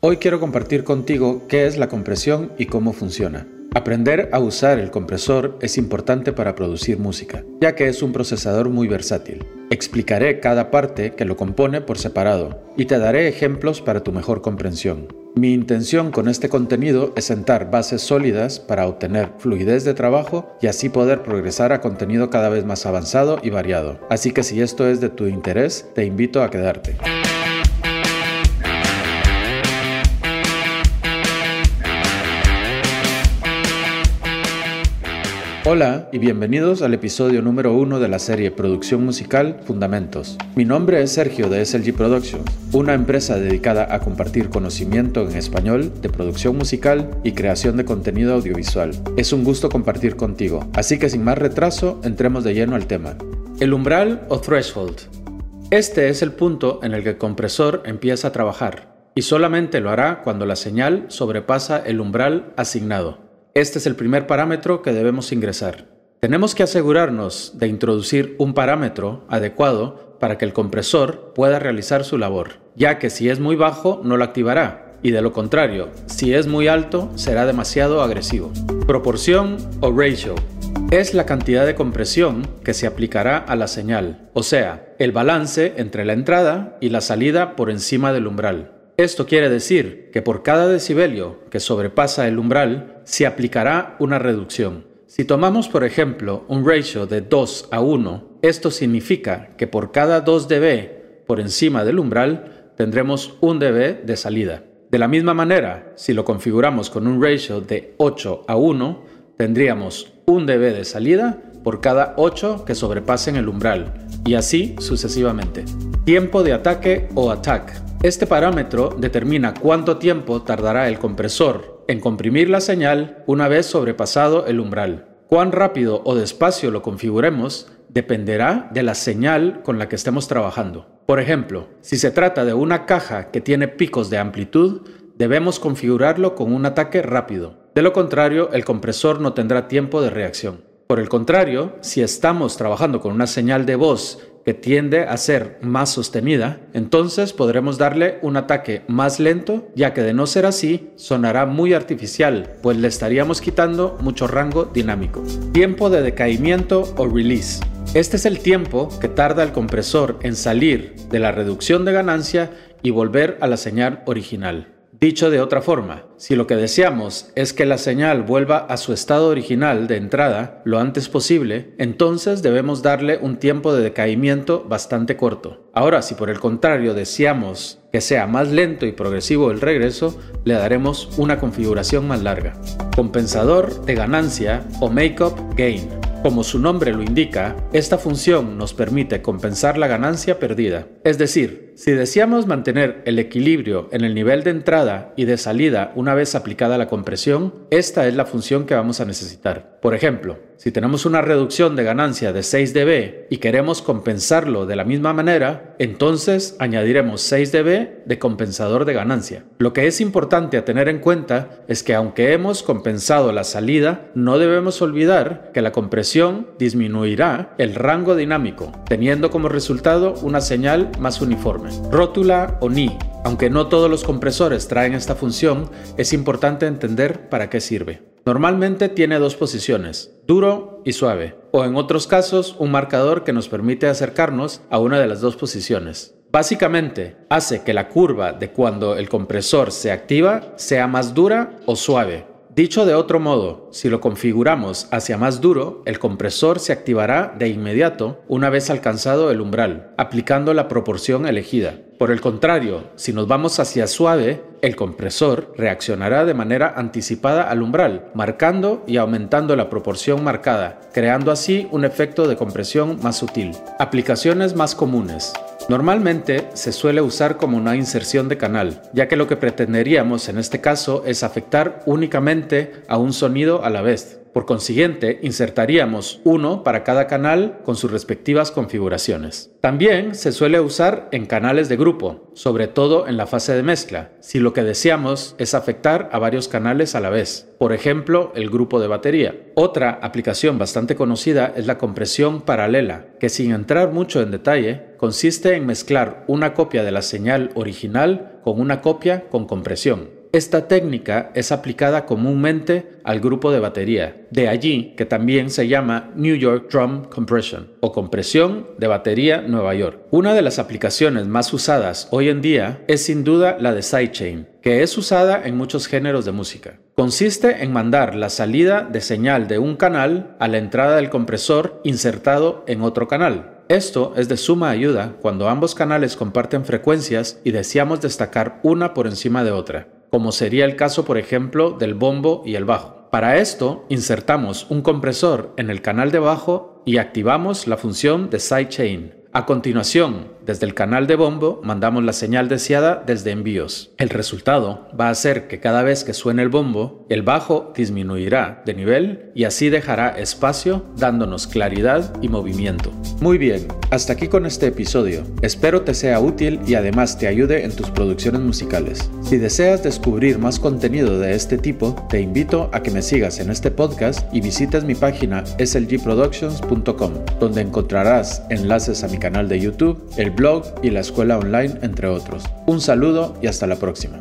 Hoy quiero compartir contigo qué es la compresión y cómo funciona. Aprender a usar el compresor es importante para producir música, ya que es un procesador muy versátil. Explicaré cada parte que lo compone por separado y te daré ejemplos para tu mejor comprensión. Mi intención con este contenido es sentar bases sólidas para obtener fluidez de trabajo y así poder progresar a contenido cada vez más avanzado y variado. Así que si esto es de tu interés, te invito a quedarte. Hola y bienvenidos al episodio número uno de la serie Producción Musical Fundamentos. Mi nombre es Sergio de SLG Productions, una empresa dedicada a compartir conocimiento en español de producción musical y creación de contenido audiovisual. Es un gusto compartir contigo, así que sin más retraso, entremos de lleno al tema. El umbral o threshold. Este es el punto en el que el compresor empieza a trabajar y solamente lo hará cuando la señal sobrepasa el umbral asignado. Este es el primer parámetro que debemos ingresar. Tenemos que asegurarnos de introducir un parámetro adecuado para que el compresor pueda realizar su labor, ya que si es muy bajo no lo activará y de lo contrario, si es muy alto será demasiado agresivo. Proporción o ratio es la cantidad de compresión que se aplicará a la señal, o sea, el balance entre la entrada y la salida por encima del umbral. Esto quiere decir que por cada decibelio que sobrepasa el umbral se aplicará una reducción. Si tomamos por ejemplo un ratio de 2 a 1, esto significa que por cada 2 dB por encima del umbral tendremos 1 dB de salida. De la misma manera, si lo configuramos con un ratio de 8 a 1, tendríamos 1 dB de salida por cada 8 que sobrepasen el umbral, y así sucesivamente. Tiempo de ataque o attack este parámetro determina cuánto tiempo tardará el compresor en comprimir la señal una vez sobrepasado el umbral. Cuán rápido o despacio lo configuremos dependerá de la señal con la que estemos trabajando. Por ejemplo, si se trata de una caja que tiene picos de amplitud, debemos configurarlo con un ataque rápido. De lo contrario, el compresor no tendrá tiempo de reacción. Por el contrario, si estamos trabajando con una señal de voz que tiende a ser más sostenida, entonces podremos darle un ataque más lento, ya que de no ser así, sonará muy artificial, pues le estaríamos quitando mucho rango dinámico. Tiempo de decaimiento o release. Este es el tiempo que tarda el compresor en salir de la reducción de ganancia y volver a la señal original. Dicho de otra forma, si lo que deseamos es que la señal vuelva a su estado original de entrada lo antes posible, entonces debemos darle un tiempo de decaimiento bastante corto. Ahora, si por el contrario deseamos que sea más lento y progresivo el regreso, le daremos una configuración más larga. Compensador de ganancia o make-up gain. Como su nombre lo indica, esta función nos permite compensar la ganancia perdida. Es decir, si deseamos mantener el equilibrio en el nivel de entrada y de salida una vez aplicada la compresión, esta es la función que vamos a necesitar. Por ejemplo, si tenemos una reducción de ganancia de 6 dB y queremos compensarlo de la misma manera, entonces añadiremos 6 dB de compensador de ganancia. Lo que es importante a tener en cuenta es que aunque hemos compensado la salida, no debemos olvidar que la compresión disminuirá el rango dinámico, teniendo como resultado una señal más uniforme. Rótula o ni. Aunque no todos los compresores traen esta función, es importante entender para qué sirve. Normalmente tiene dos posiciones, duro y suave, o en otros casos un marcador que nos permite acercarnos a una de las dos posiciones. Básicamente, hace que la curva de cuando el compresor se activa sea más dura o suave. Dicho de otro modo, si lo configuramos hacia más duro, el compresor se activará de inmediato una vez alcanzado el umbral, aplicando la proporción elegida. Por el contrario, si nos vamos hacia suave, el compresor reaccionará de manera anticipada al umbral, marcando y aumentando la proporción marcada, creando así un efecto de compresión más sutil. Aplicaciones más comunes. Normalmente se suele usar como una inserción de canal, ya que lo que pretenderíamos en este caso es afectar únicamente a un sonido a la vez. Por consiguiente, insertaríamos uno para cada canal con sus respectivas configuraciones. También se suele usar en canales de grupo, sobre todo en la fase de mezcla, si lo que deseamos es afectar a varios canales a la vez, por ejemplo, el grupo de batería. Otra aplicación bastante conocida es la compresión paralela, que sin entrar mucho en detalle, consiste en mezclar una copia de la señal original con una copia con compresión. Esta técnica es aplicada comúnmente al grupo de batería, de allí que también se llama New York Drum Compression o compresión de batería Nueva York. Una de las aplicaciones más usadas hoy en día es sin duda la de sidechain, que es usada en muchos géneros de música. Consiste en mandar la salida de señal de un canal a la entrada del compresor insertado en otro canal. Esto es de suma ayuda cuando ambos canales comparten frecuencias y deseamos destacar una por encima de otra, como sería el caso por ejemplo del bombo y el bajo. Para esto, insertamos un compresor en el canal de bajo y activamos la función de sidechain. A continuación, desde el canal de bombo mandamos la señal deseada desde envíos. El resultado va a ser que cada vez que suene el bombo, el bajo disminuirá de nivel y así dejará espacio dándonos claridad y movimiento. Muy bien, hasta aquí con este episodio. Espero te sea útil y además te ayude en tus producciones musicales. Si deseas descubrir más contenido de este tipo, te invito a que me sigas en este podcast y visites mi página slgproductions.com, donde encontrarás enlaces a mi canal de YouTube, el blog y la escuela online, entre otros. Un saludo y hasta la próxima.